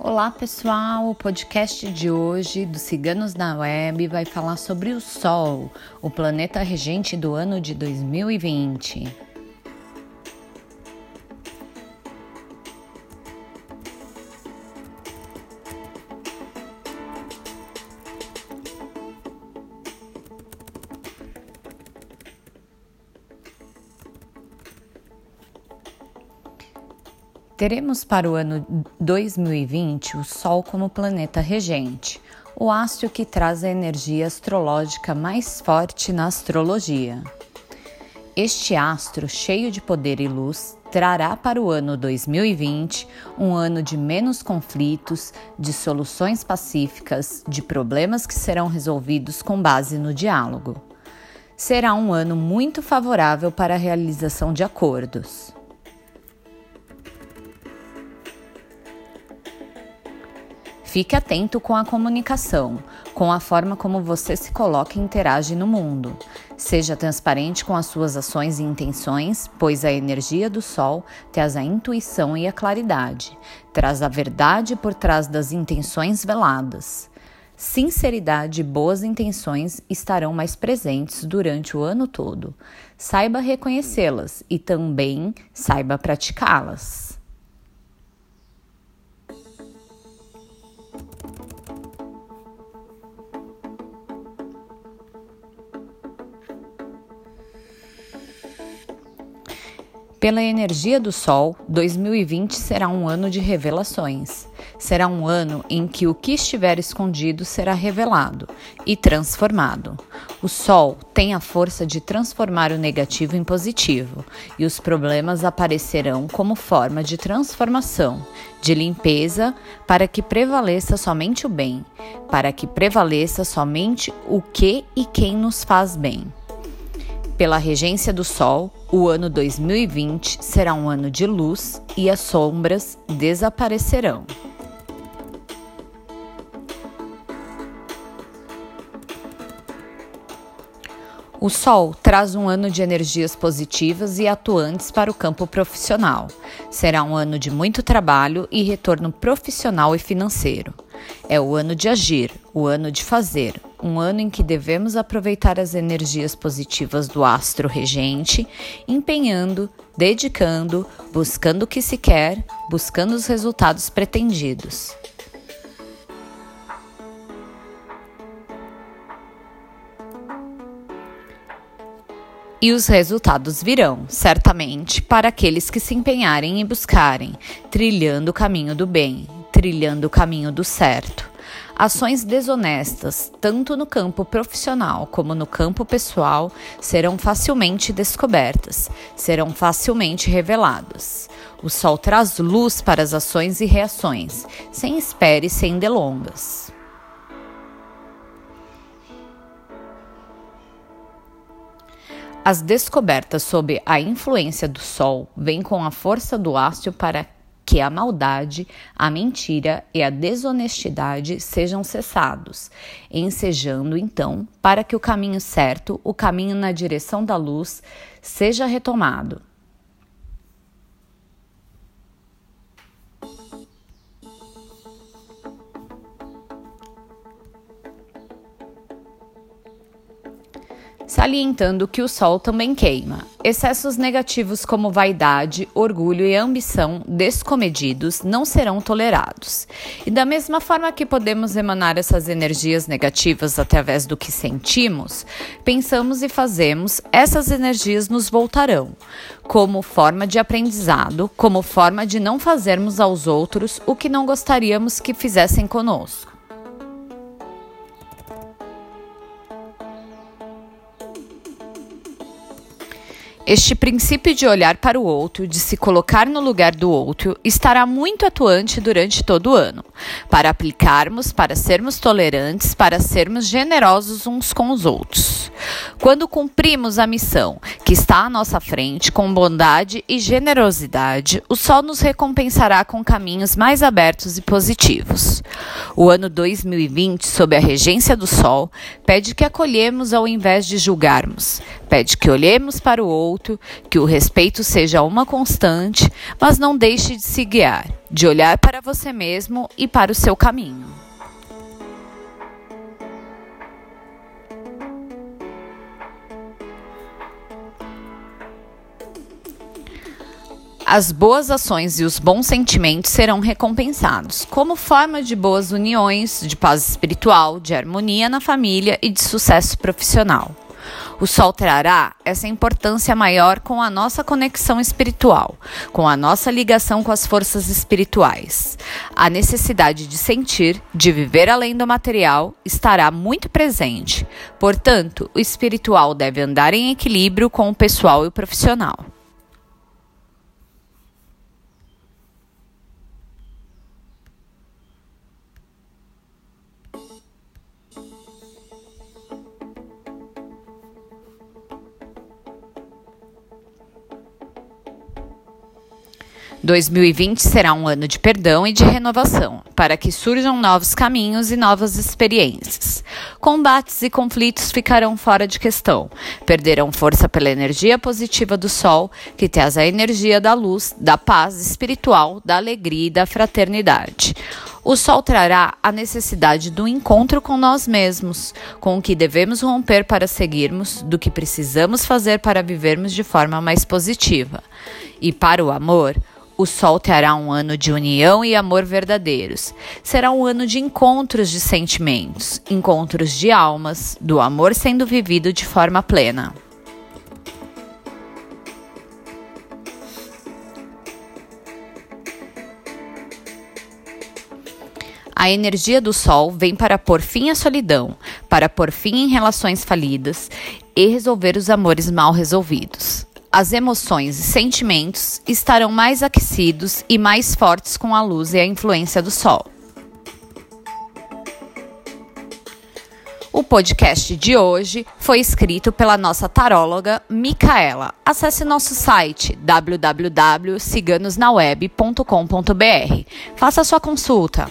Olá pessoal, o podcast de hoje do Ciganos na Web vai falar sobre o Sol, o planeta regente do ano de 2020. Teremos para o ano 2020 o Sol como planeta regente, o astro que traz a energia astrológica mais forte na astrologia. Este astro, cheio de poder e luz, trará para o ano 2020 um ano de menos conflitos, de soluções pacíficas, de problemas que serão resolvidos com base no diálogo. Será um ano muito favorável para a realização de acordos. Fique atento com a comunicação, com a forma como você se coloca e interage no mundo. Seja transparente com as suas ações e intenções, pois a energia do Sol traz a intuição e a claridade, traz a verdade por trás das intenções veladas. Sinceridade e boas intenções estarão mais presentes durante o ano todo. Saiba reconhecê-las e também saiba praticá-las. Pela energia do Sol, 2020 será um ano de revelações. Será um ano em que o que estiver escondido será revelado e transformado. O Sol tem a força de transformar o negativo em positivo, e os problemas aparecerão como forma de transformação, de limpeza, para que prevaleça somente o bem, para que prevaleça somente o que e quem nos faz bem. Pela regência do Sol, o ano 2020 será um ano de luz e as sombras desaparecerão. O Sol traz um ano de energias positivas e atuantes para o campo profissional. Será um ano de muito trabalho e retorno profissional e financeiro. É o ano de agir, o ano de fazer, um ano em que devemos aproveitar as energias positivas do astro regente, empenhando, dedicando, buscando o que se quer, buscando os resultados pretendidos. E os resultados virão, certamente, para aqueles que se empenharem e buscarem, trilhando o caminho do bem, trilhando o caminho do certo. Ações desonestas, tanto no campo profissional como no campo pessoal, serão facilmente descobertas, serão facilmente reveladas. O sol traz luz para as ações e reações, sem espere e sem delongas. As descobertas sob a influência do Sol vêm com a força do astro para que a maldade, a mentira e a desonestidade sejam cessados, ensejando então para que o caminho certo, o caminho na direção da luz, seja retomado. Salientando que o Sol também queima. Excessos negativos como vaidade, orgulho e ambição descomedidos não serão tolerados. E da mesma forma que podemos emanar essas energias negativas através do que sentimos, pensamos e fazemos, essas energias nos voltarão, como forma de aprendizado, como forma de não fazermos aos outros o que não gostaríamos que fizessem conosco. Este princípio de olhar para o outro, de se colocar no lugar do outro, estará muito atuante durante todo o ano, para aplicarmos, para sermos tolerantes, para sermos generosos uns com os outros. Quando cumprimos a missão que está à nossa frente com bondade e generosidade, o sol nos recompensará com caminhos mais abertos e positivos. O ano 2020, sob a regência do sol, pede que acolhemos ao invés de julgarmos, pede que olhemos para o outro outro, que o respeito seja uma constante, mas não deixe de se guiar, de olhar para você mesmo e para o seu caminho. As boas ações e os bons sentimentos serão recompensados, como forma de boas uniões, de paz espiritual, de harmonia na família e de sucesso profissional. O Sol trará essa importância maior com a nossa conexão espiritual, com a nossa ligação com as forças espirituais. A necessidade de sentir, de viver além do material, estará muito presente. Portanto, o espiritual deve andar em equilíbrio com o pessoal e o profissional. 2020 será um ano de perdão e de renovação, para que surjam novos caminhos e novas experiências. Combates e conflitos ficarão fora de questão, perderão força pela energia positiva do Sol, que traz a energia da luz, da paz espiritual, da alegria e da fraternidade. O sol trará a necessidade do encontro com nós mesmos, com o que devemos romper para seguirmos, do que precisamos fazer para vivermos de forma mais positiva. E para o amor, o sol terá um ano de união e amor verdadeiros. Será um ano de encontros de sentimentos, encontros de almas, do amor sendo vivido de forma plena. A energia do Sol vem para pôr fim à solidão, para pôr fim em relações falidas e resolver os amores mal resolvidos as emoções e sentimentos estarão mais aquecidos e mais fortes com a luz e a influência do Sol. O podcast de hoje foi escrito pela nossa taróloga Micaela. Acesse nosso site www.ciganosnaweb.com.br. Faça sua consulta.